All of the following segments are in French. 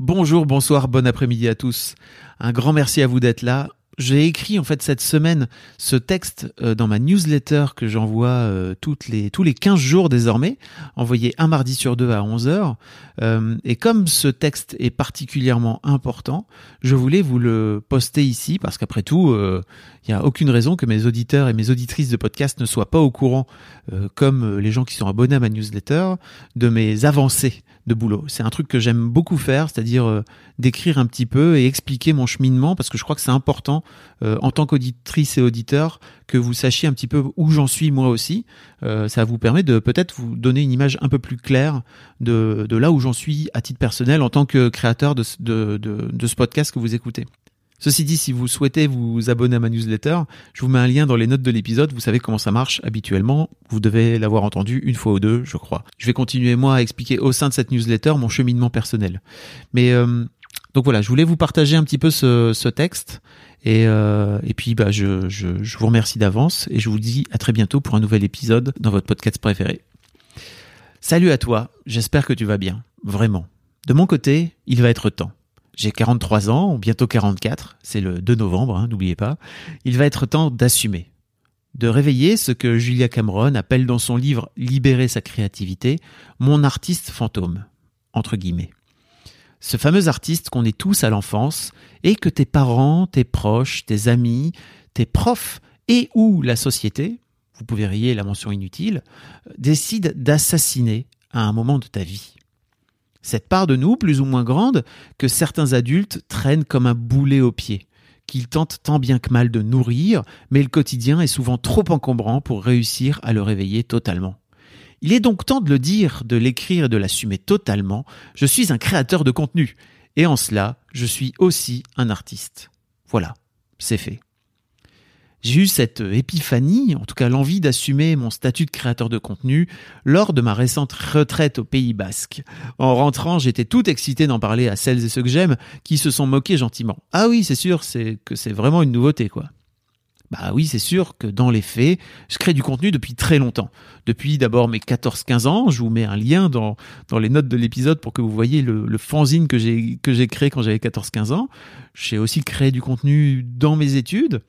Bonjour, bonsoir, bon après-midi à tous. Un grand merci à vous d'être là. J'ai écrit en fait cette semaine ce texte euh, dans ma newsletter que j'envoie euh, toutes les, tous les 15 jours désormais, envoyé un mardi sur deux à 11h. Euh, et comme ce texte est particulièrement important, je voulais vous le poster ici parce qu'après tout, il n'y a aucune raison que mes auditeurs et mes auditrices de podcast ne soient pas au courant, comme les gens qui sont abonnés à ma newsletter, de mes avancées de boulot. C'est un truc que j'aime beaucoup faire, c'est-à-dire euh, d'écrire un petit peu et expliquer mon cheminement, parce que je crois que c'est important euh, en tant qu'auditrice et auditeur que vous sachiez un petit peu où j'en suis moi aussi. Euh, ça vous permet de peut-être vous donner une image un peu plus claire de, de là où j'en suis à titre personnel en tant que créateur de, de, de, ce podcast que vous écoutez. Ceci dit, si vous souhaitez vous abonner à ma newsletter, je vous mets un lien dans les notes de l'épisode. Vous savez comment ça marche habituellement. Vous devez l'avoir entendu une fois ou deux, je crois. Je vais continuer moi à expliquer au sein de cette newsletter mon cheminement personnel. Mais euh, donc voilà, je voulais vous partager un petit peu ce, texte. Et, euh, et puis bah, je, je, vous remercie d'avance et je vous dis à très bientôt pour un nouvel épisode dans votre podcast préféré. Salut à toi, j'espère que tu vas bien, vraiment. De mon côté, il va être temps. J'ai 43 ans, bientôt 44, c'est le 2 novembre, hein, n'oubliez pas. Il va être temps d'assumer, de réveiller ce que Julia Cameron appelle dans son livre Libérer sa créativité, mon artiste fantôme, entre guillemets. Ce fameux artiste qu'on est tous à l'enfance et que tes parents, tes proches, tes amis, tes profs et ou la société, vous pouvez rayer la mention inutile, décident d'assassiner à un moment de ta vie. Cette part de nous, plus ou moins grande, que certains adultes traînent comme un boulet au pied, qu'ils tentent tant bien que mal de nourrir, mais le quotidien est souvent trop encombrant pour réussir à le réveiller totalement. Il est donc temps de le dire, de l'écrire et de l'assumer totalement. Je suis un créateur de contenu. Et en cela, je suis aussi un artiste. Voilà, c'est fait j'ai eu cette épiphanie, en tout cas l'envie d'assumer mon statut de créateur de contenu lors de ma récente retraite au Pays Basque. En rentrant, j'étais tout excité d'en parler à celles et ceux que j'aime qui se sont moqués gentiment. Ah oui, c'est sûr, c'est que c'est vraiment une nouveauté quoi. Bah oui, c'est sûr que dans les faits, je crée du contenu depuis très longtemps. Depuis d'abord mes 14-15 ans, je vous mets un lien dans, dans les notes de l'épisode pour que vous voyez le, fanzine que j'ai que j'ai créé quand j'avais 14-15 ans. J'ai aussi créé du contenu dans mes études.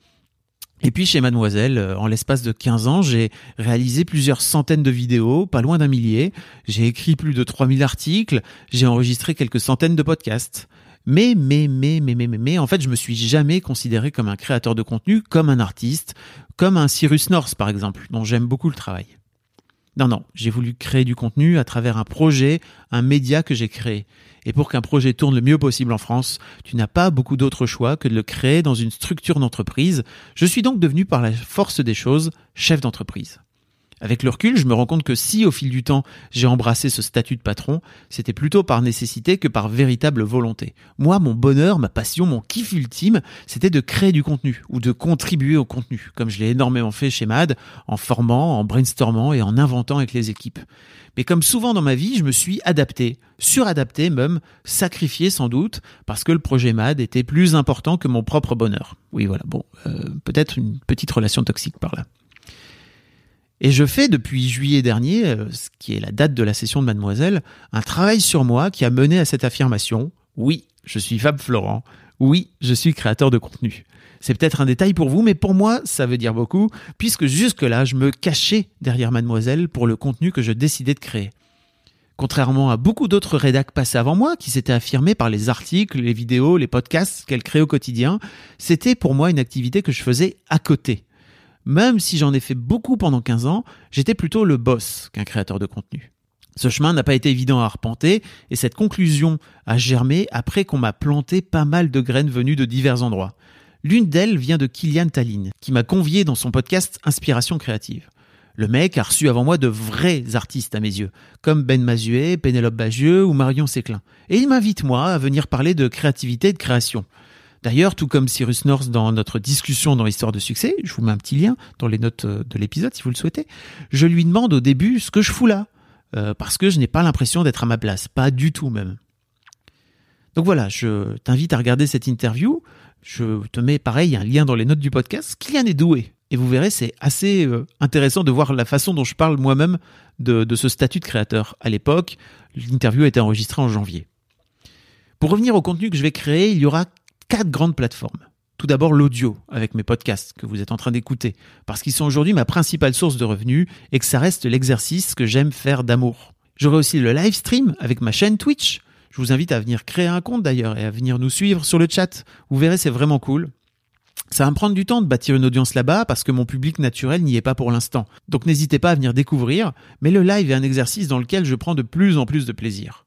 Et puis chez Mademoiselle, euh, en l'espace de 15 ans, j'ai réalisé plusieurs centaines de vidéos, pas loin d'un millier. J'ai écrit plus de 3000 articles, j'ai enregistré quelques centaines de podcasts. Mais, mais, mais, mais, mais, mais, mais, en fait, je me suis jamais considéré comme un créateur de contenu, comme un artiste, comme un Cyrus North, par exemple, dont j'aime beaucoup le travail. Non, non, j'ai voulu créer du contenu à travers un projet, un média que j'ai créé. Et pour qu'un projet tourne le mieux possible en France, tu n'as pas beaucoup d'autre choix que de le créer dans une structure d'entreprise. Je suis donc devenu par la force des choses chef d'entreprise. Avec le recul, je me rends compte que si au fil du temps j'ai embrassé ce statut de patron, c'était plutôt par nécessité que par véritable volonté. Moi, mon bonheur, ma passion, mon kiff ultime, c'était de créer du contenu ou de contribuer au contenu, comme je l'ai énormément fait chez MAD, en formant, en brainstormant et en inventant avec les équipes. Mais comme souvent dans ma vie, je me suis adapté, suradapté même, sacrifié sans doute, parce que le projet MAD était plus important que mon propre bonheur. Oui, voilà, bon, euh, peut-être une petite relation toxique par là. Et je fais depuis juillet dernier, euh, ce qui est la date de la session de Mademoiselle, un travail sur moi qui a mené à cette affirmation. Oui, je suis Fab Florent. Oui, je suis créateur de contenu. C'est peut-être un détail pour vous, mais pour moi, ça veut dire beaucoup, puisque jusque-là, je me cachais derrière Mademoiselle pour le contenu que je décidais de créer. Contrairement à beaucoup d'autres rédacs passés avant moi, qui s'étaient affirmés par les articles, les vidéos, les podcasts qu'elle crée au quotidien, c'était pour moi une activité que je faisais à côté. Même si j'en ai fait beaucoup pendant 15 ans, j'étais plutôt le boss qu'un créateur de contenu. Ce chemin n'a pas été évident à arpenter et cette conclusion a germé après qu'on m'a planté pas mal de graines venues de divers endroits. L'une d'elles vient de Kylian Tallinn, qui m'a convié dans son podcast Inspiration créative. Le mec a reçu avant moi de vrais artistes à mes yeux, comme Ben Mazuet, Pénélope Bagieux ou Marion Séclin. Et il m'invite moi à venir parler de créativité et de création. D'ailleurs, tout comme Cyrus North dans notre discussion dans l'histoire de succès, je vous mets un petit lien dans les notes euh, de l'épisode si vous le souhaitez, je lui demande au début ce que je fous là, euh, parce que je n'ai pas l'impression d'être à ma place, pas du tout même. Donc voilà, je t'invite à regarder cette interview. Je te mets pareil un lien dans les notes du podcast. Kylian est doué. Et vous verrez, c'est assez euh, intéressant de voir la façon dont je parle moi-même de, de, ce statut de créateur. À l'époque, l'interview a été enregistrée en janvier. Pour revenir au contenu que je vais créer, il y aura quatre grandes plateformes. Tout d'abord l'audio avec mes podcasts que vous êtes en train d'écouter, parce qu'ils sont aujourd'hui ma principale source de revenus et que ça reste l'exercice que j'aime faire d'amour. J'aurai aussi le live stream avec ma chaîne Twitch. Je vous invite à venir créer un compte d'ailleurs et à venir nous suivre sur le chat. Vous verrez, c'est vraiment cool. Ça va me prendre du temps de bâtir une audience là-bas parce que mon public naturel n'y est pas pour l'instant. Donc n'hésitez pas à venir découvrir, mais le live est un exercice dans lequel je prends de plus en plus de plaisir.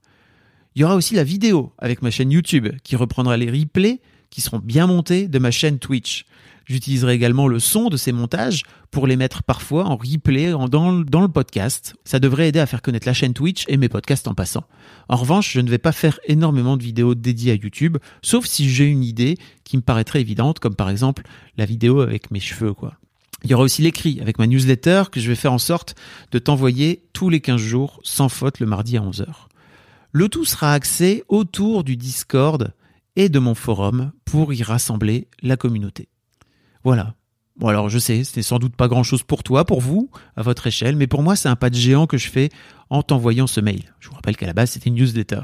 Il y aura aussi la vidéo avec ma chaîne YouTube qui reprendra les replays qui seront bien montés de ma chaîne Twitch. J'utiliserai également le son de ces montages pour les mettre parfois en replay dans, le podcast. Ça devrait aider à faire connaître la chaîne Twitch et mes podcasts en passant. En revanche, je ne vais pas faire énormément de vidéos dédiées à YouTube, sauf si j'ai une idée qui me paraîtrait évidente, comme par exemple la vidéo avec mes cheveux, quoi. Il y aura aussi l'écrit avec ma newsletter que je vais faire en sorte de t'envoyer tous les 15 jours sans faute le mardi à 11h. Le tout sera axé autour du Discord et de mon forum pour y rassembler la communauté. Voilà. Bon alors je sais, c'est sans doute pas grand-chose pour toi, pour vous, à votre échelle, mais pour moi c'est un pas de géant que je fais en t'envoyant ce mail. Je vous rappelle qu'à la base c'était une newsletter.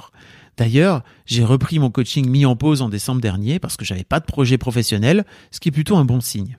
D'ailleurs, j'ai repris mon coaching mis en pause en décembre dernier parce que j'avais pas de projet professionnel, ce qui est plutôt un bon signe.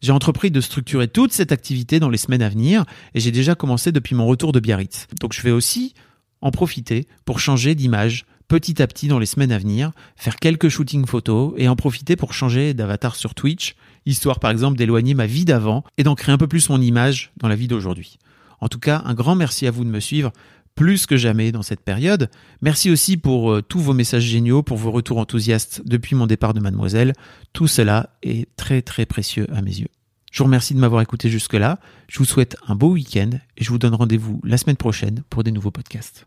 J'ai entrepris de structurer toute cette activité dans les semaines à venir et j'ai déjà commencé depuis mon retour de Biarritz. Donc je vais aussi en profiter pour changer d'image petit à petit dans les semaines à venir, faire quelques shootings photos et en profiter pour changer d'avatar sur Twitch, histoire par exemple d'éloigner ma vie d'avant et d'en créer un peu plus mon image dans la vie d'aujourd'hui. En tout cas, un grand merci à vous de me suivre plus que jamais dans cette période. Merci aussi pour euh, tous vos messages géniaux, pour vos retours enthousiastes depuis mon départ de mademoiselle. Tout cela est très très précieux à mes yeux. Je vous remercie de m'avoir écouté jusque-là. Je vous souhaite un beau week-end et je vous donne rendez-vous la semaine prochaine pour des nouveaux podcasts.